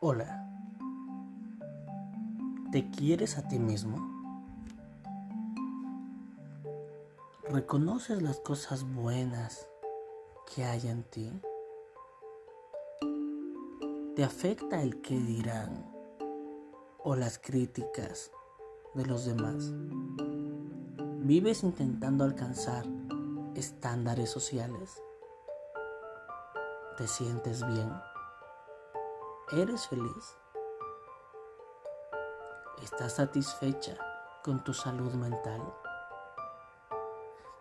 Hola. ¿Te quieres a ti mismo? ¿Reconoces las cosas buenas que hay en ti? ¿Te afecta el que dirán o las críticas de los demás? ¿Vives intentando alcanzar estándares sociales? ¿Te sientes bien? ¿Eres feliz? ¿Estás satisfecha con tu salud mental?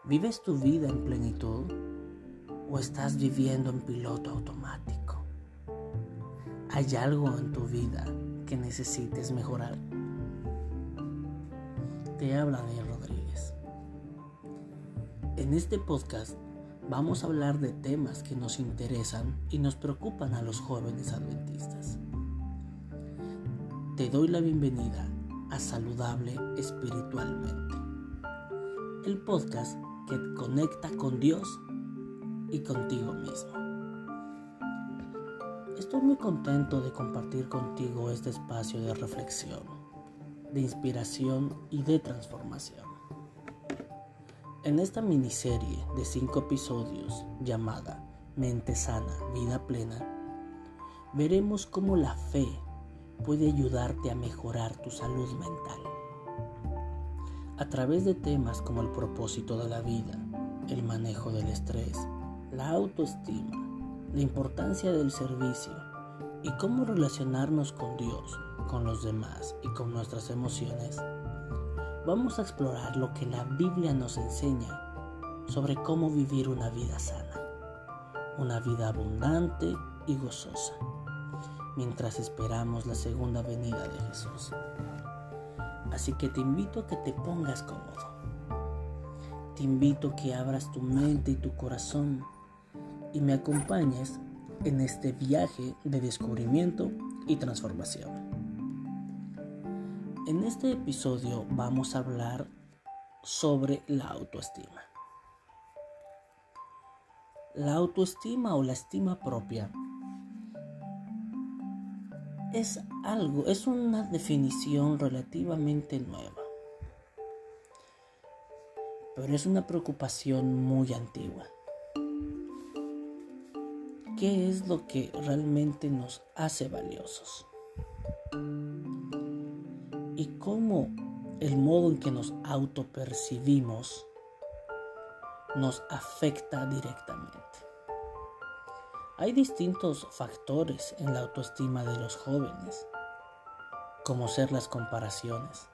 ¿Vives tu vida en plenitud o estás viviendo en piloto automático? ¿Hay algo en tu vida que necesites mejorar? Te habla de Rodríguez. En este podcast vamos a hablar de temas que nos interesan y nos preocupan a los jóvenes adventistas. Te doy la bienvenida a Saludable Espiritualmente, el podcast que te conecta con Dios y contigo mismo. Estoy muy contento de compartir contigo este espacio de reflexión, de inspiración y de transformación. En esta miniserie de cinco episodios llamada Mente Sana, Vida Plena, veremos cómo la fe puede ayudarte a mejorar tu salud mental. A través de temas como el propósito de la vida, el manejo del estrés, la autoestima, la importancia del servicio y cómo relacionarnos con Dios, con los demás y con nuestras emociones, vamos a explorar lo que la Biblia nos enseña sobre cómo vivir una vida sana, una vida abundante y gozosa, mientras esperamos la segunda venida de Jesús. Así que te invito a que te pongas cómodo. Te invito a que abras tu mente y tu corazón y me acompañes en este viaje de descubrimiento y transformación. En este episodio vamos a hablar sobre la autoestima. La autoestima o la estima propia es algo, es una definición relativamente nueva, pero es una preocupación muy antigua. ¿Qué es lo que realmente nos hace valiosos? y cómo el modo en que nos autopercibimos nos afecta directamente. Hay distintos factores en la autoestima de los jóvenes, como ser las comparaciones.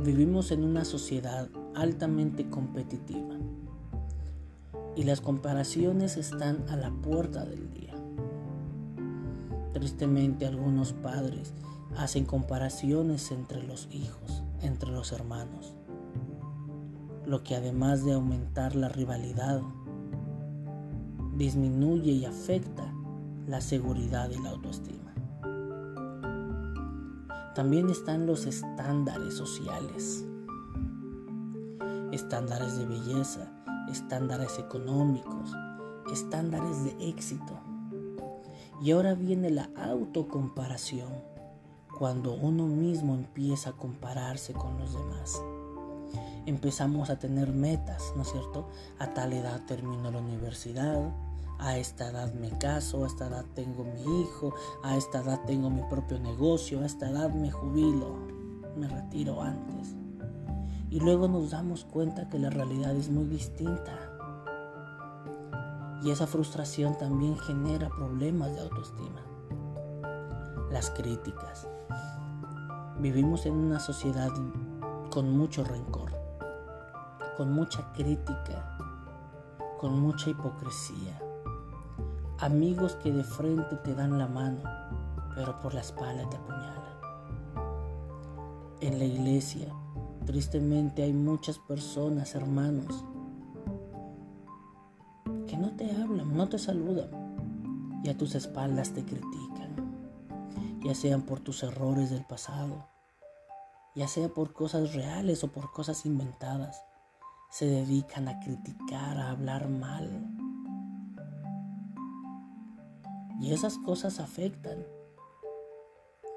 Vivimos en una sociedad altamente competitiva y las comparaciones están a la puerta del día. Tristemente algunos padres hacen comparaciones entre los hijos, entre los hermanos, lo que además de aumentar la rivalidad, disminuye y afecta la seguridad y la autoestima. También están los estándares sociales, estándares de belleza, estándares económicos, estándares de éxito. Y ahora viene la autocomparación cuando uno mismo empieza a compararse con los demás. Empezamos a tener metas, ¿no es cierto? A tal edad termino la universidad, a esta edad me caso, a esta edad tengo mi hijo, a esta edad tengo mi propio negocio, a esta edad me jubilo, me retiro antes. Y luego nos damos cuenta que la realidad es muy distinta. Y esa frustración también genera problemas de autoestima. Las críticas, Vivimos en una sociedad con mucho rencor, con mucha crítica, con mucha hipocresía. Amigos que de frente te dan la mano, pero por la espalda te apuñalan. En la iglesia, tristemente hay muchas personas, hermanos, que no te hablan, no te saludan y a tus espaldas te critican ya sean por tus errores del pasado, ya sea por cosas reales o por cosas inventadas, se dedican a criticar, a hablar mal. Y esas cosas afectan,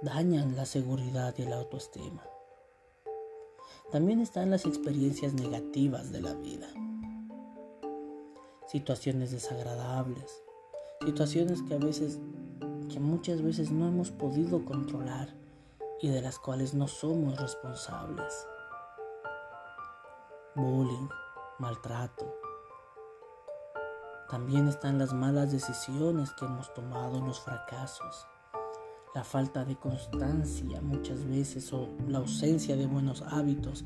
dañan la seguridad y la autoestima. También están las experiencias negativas de la vida. Situaciones desagradables, situaciones que a veces, que muchas veces no hemos podido controlar y de las cuales no somos responsables. Bullying, maltrato. También están las malas decisiones que hemos tomado, los fracasos la falta de constancia muchas veces o la ausencia de buenos hábitos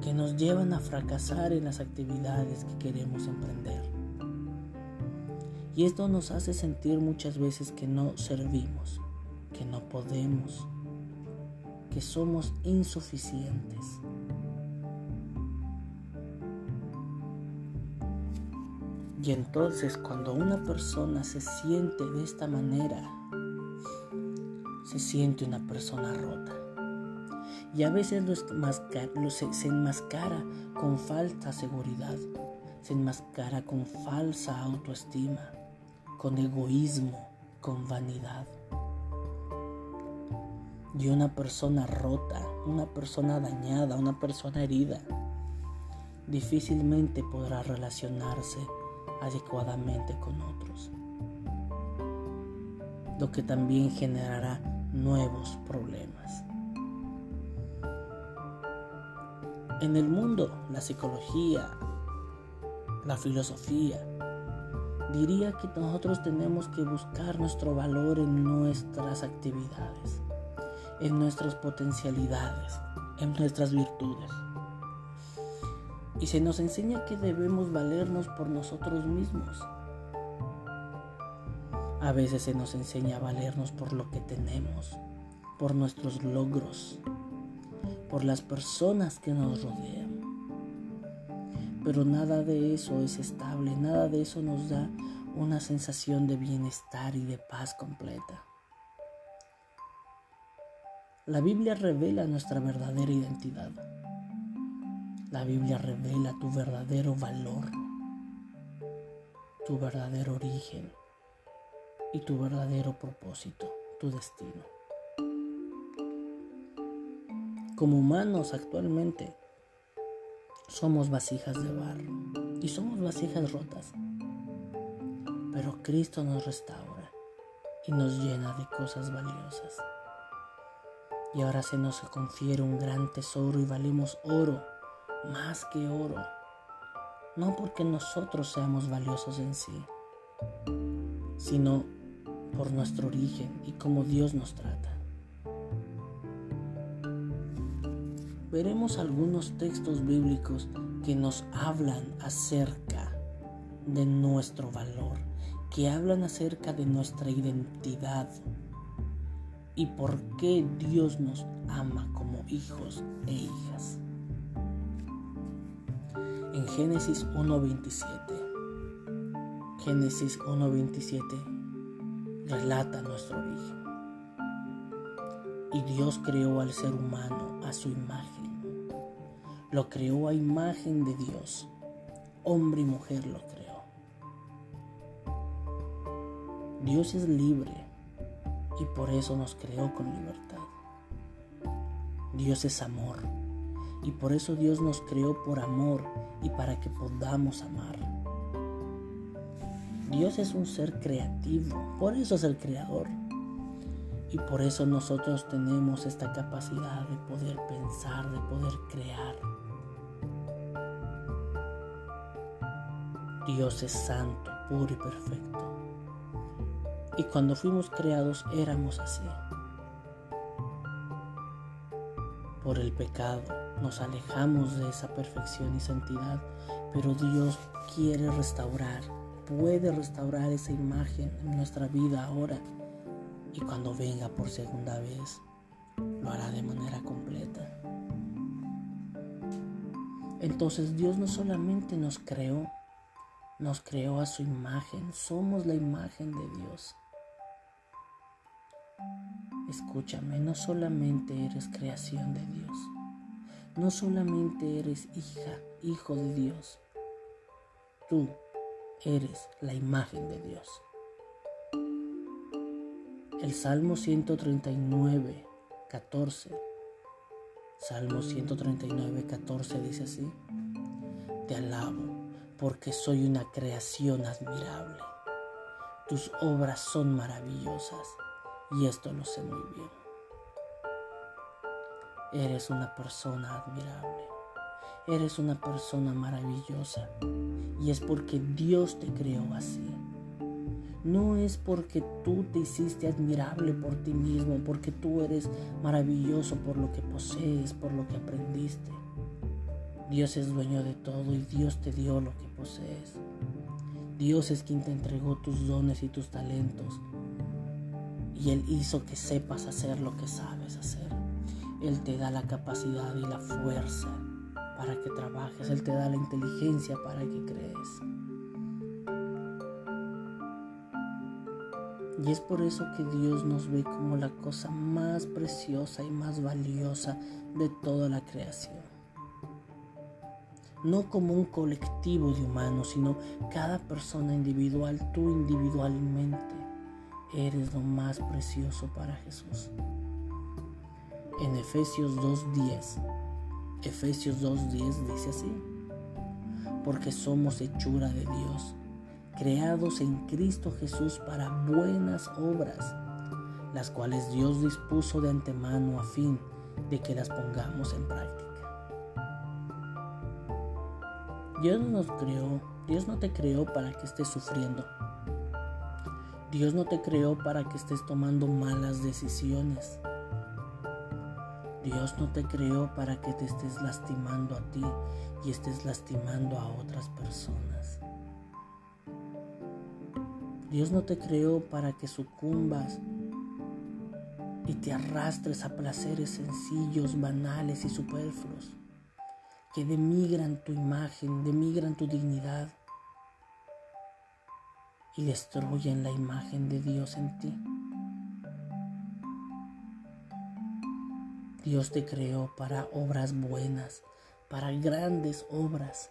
que nos llevan a fracasar en las actividades que queremos emprender. Y esto nos hace sentir muchas veces que no servimos, que no podemos, que somos insuficientes. Y entonces cuando una persona se siente de esta manera, se siente una persona rota. Y a veces lo se, se enmascara con falsa seguridad, se enmascara con falsa autoestima, con egoísmo, con vanidad. Y una persona rota, una persona dañada, una persona herida, difícilmente podrá relacionarse adecuadamente con otros, lo que también generará nuevos problemas. En el mundo, la psicología, la filosofía, diría que nosotros tenemos que buscar nuestro valor en nuestras actividades, en nuestras potencialidades, en nuestras virtudes. Y se nos enseña que debemos valernos por nosotros mismos. A veces se nos enseña a valernos por lo que tenemos, por nuestros logros, por las personas que nos rodean. Pero nada de eso es estable, nada de eso nos da una sensación de bienestar y de paz completa. La Biblia revela nuestra verdadera identidad. La Biblia revela tu verdadero valor, tu verdadero origen y tu verdadero propósito, tu destino. Como humanos actualmente somos vasijas de barro y somos vasijas rotas, pero Cristo nos restaura y nos llena de cosas valiosas. Y ahora se nos confiere un gran tesoro y valemos oro más que oro, no porque nosotros seamos valiosos en sí, sino por nuestro origen y cómo Dios nos trata. Veremos algunos textos bíblicos que nos hablan acerca de nuestro valor, que hablan acerca de nuestra identidad y por qué Dios nos ama como hijos e hijas en Génesis 1.27. Génesis 1.27 relata nuestro origen. Y Dios creó al ser humano a su imagen. Lo creó a imagen de Dios. Hombre y mujer lo creó. Dios es libre y por eso nos creó con libertad. Dios es amor y por eso Dios nos creó por amor y para que podamos amar. Dios es un ser creativo, por eso es el creador. Y por eso nosotros tenemos esta capacidad de poder pensar, de poder crear. Dios es santo, puro y perfecto. Y cuando fuimos creados éramos así. Por el pecado nos alejamos de esa perfección y santidad, pero Dios quiere restaurar, puede restaurar esa imagen en nuestra vida ahora y cuando venga por segunda vez lo hará de manera completa. Entonces Dios no solamente nos creó, nos creó a su imagen, somos la imagen de Dios. Escúchame, no solamente eres creación de Dios no solamente eres hija, hijo de Dios, tú eres la imagen de Dios. El Salmo 139, 14. Salmo 139, 14 dice así. Te alabo porque soy una creación admirable. Tus obras son maravillosas y esto lo sé muy bien. Eres una persona admirable. Eres una persona maravillosa y es porque Dios te creó así. No es porque tú te hiciste admirable por ti mismo, porque tú eres maravilloso por lo que posees, por lo que aprendiste. Dios es dueño de todo y Dios te dio lo que posees. Dios es quien te entregó tus dones y tus talentos. Y Él hizo que sepas hacer lo que sabes hacer. Él te da la capacidad y la fuerza para que trabajes. Él te da la inteligencia para que crees. Y es por eso que Dios nos ve como la cosa más preciosa y más valiosa de toda la creación. No como un colectivo de humanos, sino cada persona individual, tú individualmente, eres lo más precioso para Jesús. En Efesios 2.10, Efesios 2.10 dice así, porque somos hechura de Dios creados en Cristo Jesús para buenas obras, las cuales Dios dispuso de antemano a fin de que las pongamos en práctica. Dios nos creó, Dios no te creó para que estés sufriendo. Dios no te creó para que estés tomando malas decisiones. Dios no te creó para que te estés lastimando a ti y estés lastimando a otras personas. Dios no te creó para que sucumbas y te arrastres a placeres sencillos, banales y superfluos, que demigran tu imagen, demigran tu dignidad y destruyen la imagen de Dios en ti. Dios te creó para obras buenas, para grandes obras.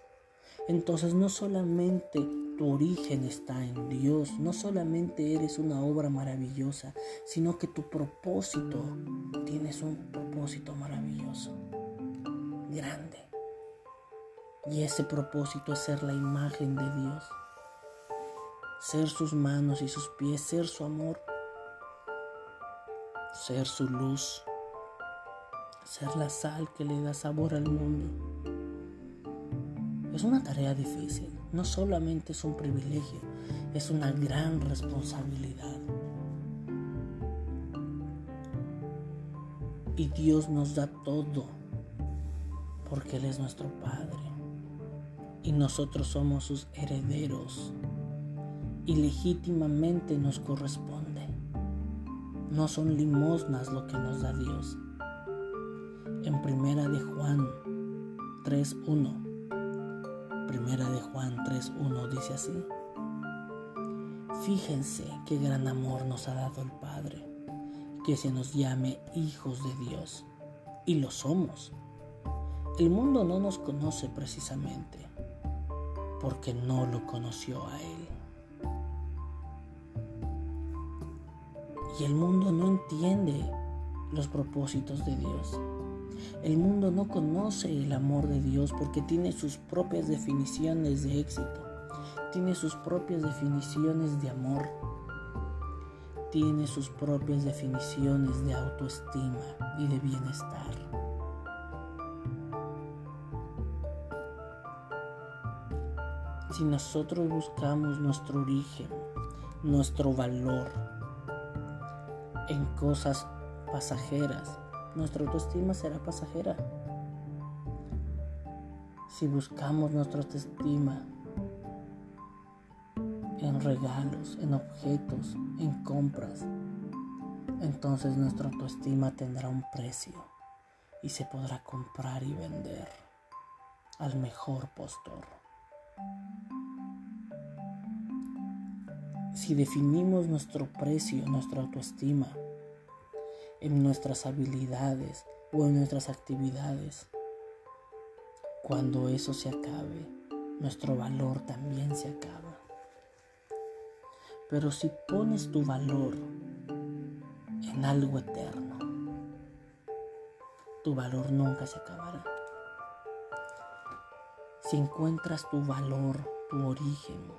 Entonces no solamente tu origen está en Dios. No solamente eres una obra maravillosa, sino que tu propósito, tienes un propósito maravilloso, grande. Y ese propósito es ser la imagen de Dios, ser sus manos y sus pies, ser su amor, ser su luz, ser la sal que le da sabor al mundo. Es una tarea difícil, no solamente es un privilegio, es una gran responsabilidad. Y Dios nos da todo porque Él es nuestro Padre y nosotros somos sus herederos y legítimamente nos corresponde. No son limosnas lo que nos da Dios. En primera de Juan 3.1 Primera de Juan 3.1 dice así. Fíjense qué gran amor nos ha dado el Padre, que se nos llame hijos de Dios. Y lo somos. El mundo no nos conoce precisamente porque no lo conoció a Él. Y el mundo no entiende los propósitos de Dios. El mundo no conoce el amor de Dios porque tiene sus propias definiciones de éxito, tiene sus propias definiciones de amor, tiene sus propias definiciones de autoestima y de bienestar. Si nosotros buscamos nuestro origen, nuestro valor en cosas pasajeras, nuestra autoestima será pasajera. Si buscamos nuestra autoestima en regalos, en objetos, en compras, entonces nuestra autoestima tendrá un precio y se podrá comprar y vender al mejor postor. Si definimos nuestro precio, nuestra autoestima, en nuestras habilidades o en nuestras actividades. Cuando eso se acabe, nuestro valor también se acaba. Pero si pones tu valor en algo eterno. Tu valor nunca se acabará. Si encuentras tu valor, tu origen,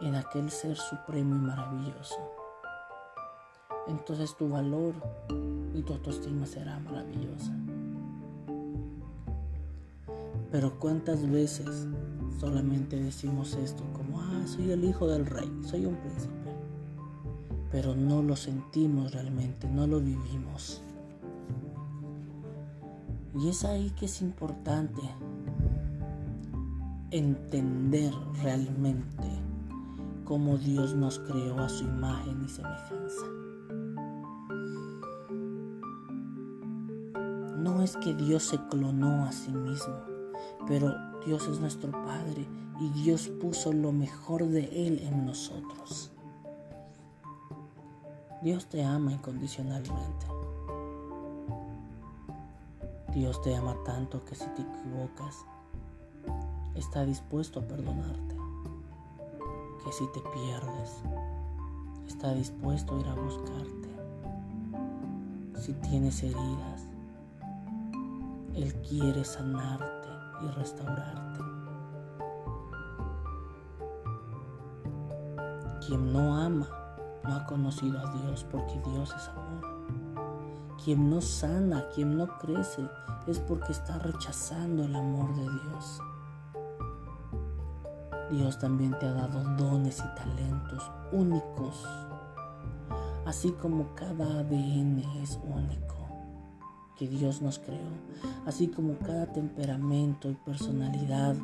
en aquel ser supremo y maravilloso, entonces tu valor y tu autoestima será maravillosa. Pero cuántas veces solamente decimos esto como, ah, soy el hijo del rey, soy un príncipe. Pero no lo sentimos realmente, no lo vivimos. Y es ahí que es importante entender realmente cómo Dios nos creó a su imagen y semejanza. Es que Dios se clonó a sí mismo pero Dios es nuestro Padre y Dios puso lo mejor de Él en nosotros. Dios te ama incondicionalmente. Dios te ama tanto que si te equivocas, está dispuesto a perdonarte. Que si te pierdes, está dispuesto a ir a buscarte. Si tienes heridas, Él quiere sanarte y restaurarte. Quien no ama no ha conocido a Dios porque Dios es amor. Quien no sana, quien no crece, es porque está rechazando el amor de Dios. Dios también te ha dado dones y talentos únicos, así como cada ADN es único que Dios nos creó, así como cada temperamento y personalidad,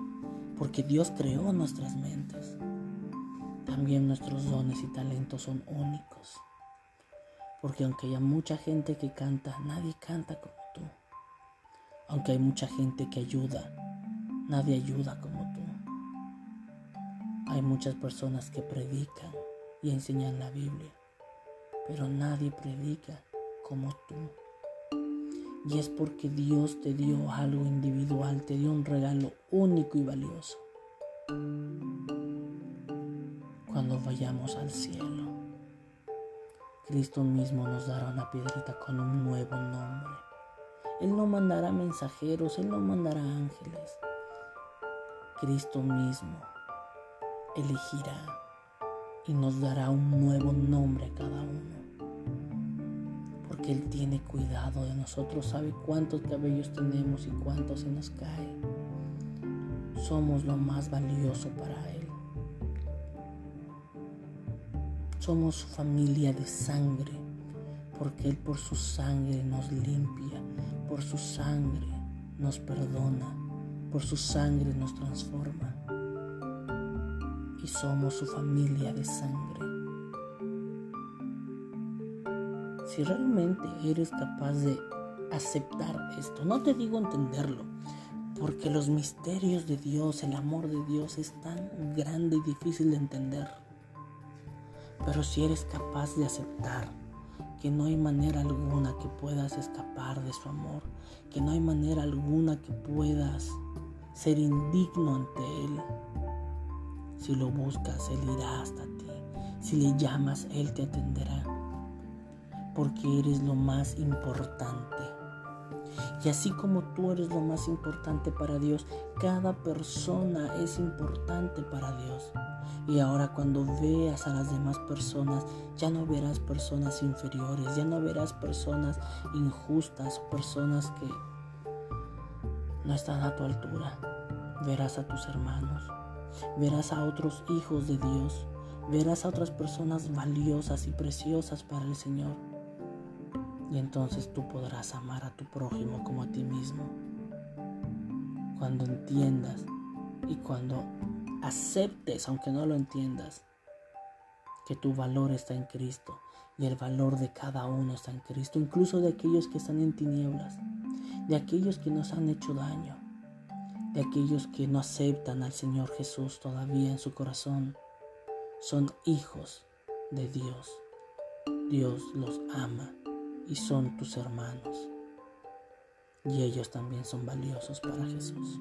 porque Dios creó nuestras mentes. También nuestros dones y talentos son únicos, porque aunque haya mucha gente que canta, nadie canta como tú. Aunque hay mucha gente que ayuda, nadie ayuda como tú. Hay muchas personas que predican y enseñan la Biblia, pero nadie predica como tú. Y es porque Dios te dio algo individual, te dio un regalo único y valioso. Cuando vayamos al cielo, Cristo mismo nos dará una piedrita con un nuevo nombre. Él no mandará mensajeros, Él no mandará ángeles. Cristo mismo elegirá y nos dará un nuevo nombre a cada uno que Él tiene cuidado de nosotros, sabe cuántos cabellos tenemos y cuántos se nos cae. Somos lo más valioso para Él. Somos su familia de sangre, porque Él por su sangre nos limpia, por su sangre nos perdona, por su sangre nos transforma. Y somos su familia de sangre. Si realmente eres capaz de aceptar esto, no te digo entenderlo, porque los misterios de Dios, el amor de Dios es tan grande y difícil de entender. Pero si eres capaz de aceptar que no hay manera alguna que puedas escapar de su amor, que no hay manera alguna que puedas ser indigno ante Él, si lo buscas, Él irá hasta ti. Si le llamas, Él te atenderá porque eres lo más importante. Y así como tú eres lo más importante para Dios, cada persona es importante para Dios. Y ahora cuando veas a las demás personas, ya no verás personas inferiores, ya no verás personas injustas, personas que no están a tu altura. Verás a tus hermanos, verás a otros hijos de Dios, verás a otras personas valiosas y preciosas para el Señor y entonces tú podrás amar a tu prójimo como a ti mismo. Cuando entiendas y cuando aceptes, aunque no lo entiendas, que tu valor está en Cristo y el valor de cada uno está en Cristo, incluso de aquellos que están en tinieblas, de aquellos que nos han hecho daño, de aquellos que no aceptan al Señor Jesús todavía en su corazón, son hijos de Dios. Dios los ama y son tus hermanos. Y ellos también son valiosos para Jesús.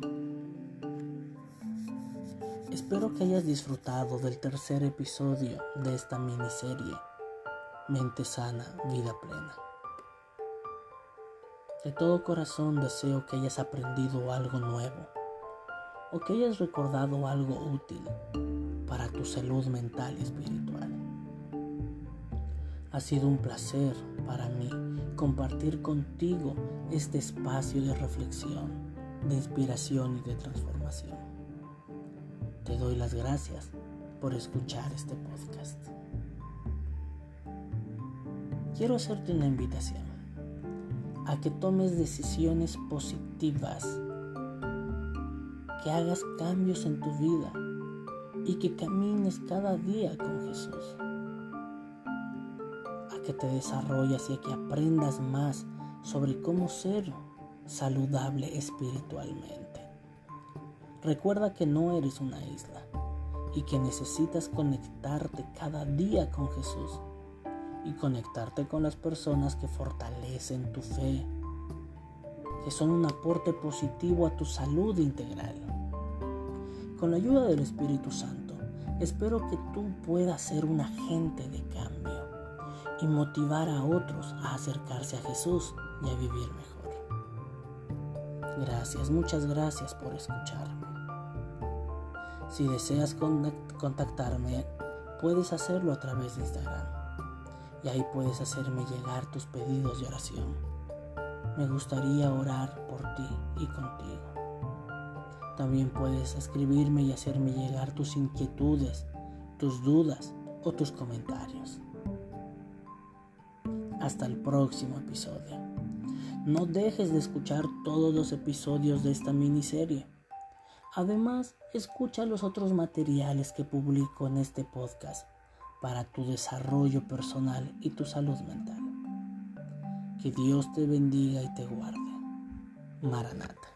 Espero que hayas disfrutado del tercer episodio de esta miniserie. mente sana, vida plena. De todo corazón deseo que hayas aprendido algo nuevo o que hayas recordado algo útil para tu salud mental y espiritual. Ha sido un placer para mí compartir contigo este espacio de reflexión, de inspiración y de transformación. Te doy las gracias por escuchar este podcast. Quiero hacerte una invitación a que tomes decisiones positivas, que hagas cambios en tu vida y que camines cada día con Jesús. Que te desarrolles y a que aprendas más sobre cómo ser saludable espiritualmente. Recuerda que no eres una isla y que necesitas conectarte cada día con Jesús y conectarte con las personas que fortalecen tu fe, que son un aporte positivo a tu salud integral. Con la ayuda del Espíritu Santo, espero que tú puedas ser un agente de cambio y motivar a otros a acercarse a Jesús y a vivir mejor. Gracias, muchas gracias por escucharme. Si deseas contactarme, puedes hacerlo a través de Instagram y ahí puedes hacerme llegar tus pedidos de oración. Me gustaría orar por ti y contigo. También puedes escribirme y hacerme llegar tus inquietudes, tus dudas o tus comentarios. Hasta el próximo episodio. No dejes de escuchar todos los episodios de esta miniserie. Además, escucha los otros materiales que publico en este podcast para tu desarrollo personal y tu salud mental. Que Dios te bendiga y te guarde. Maranata.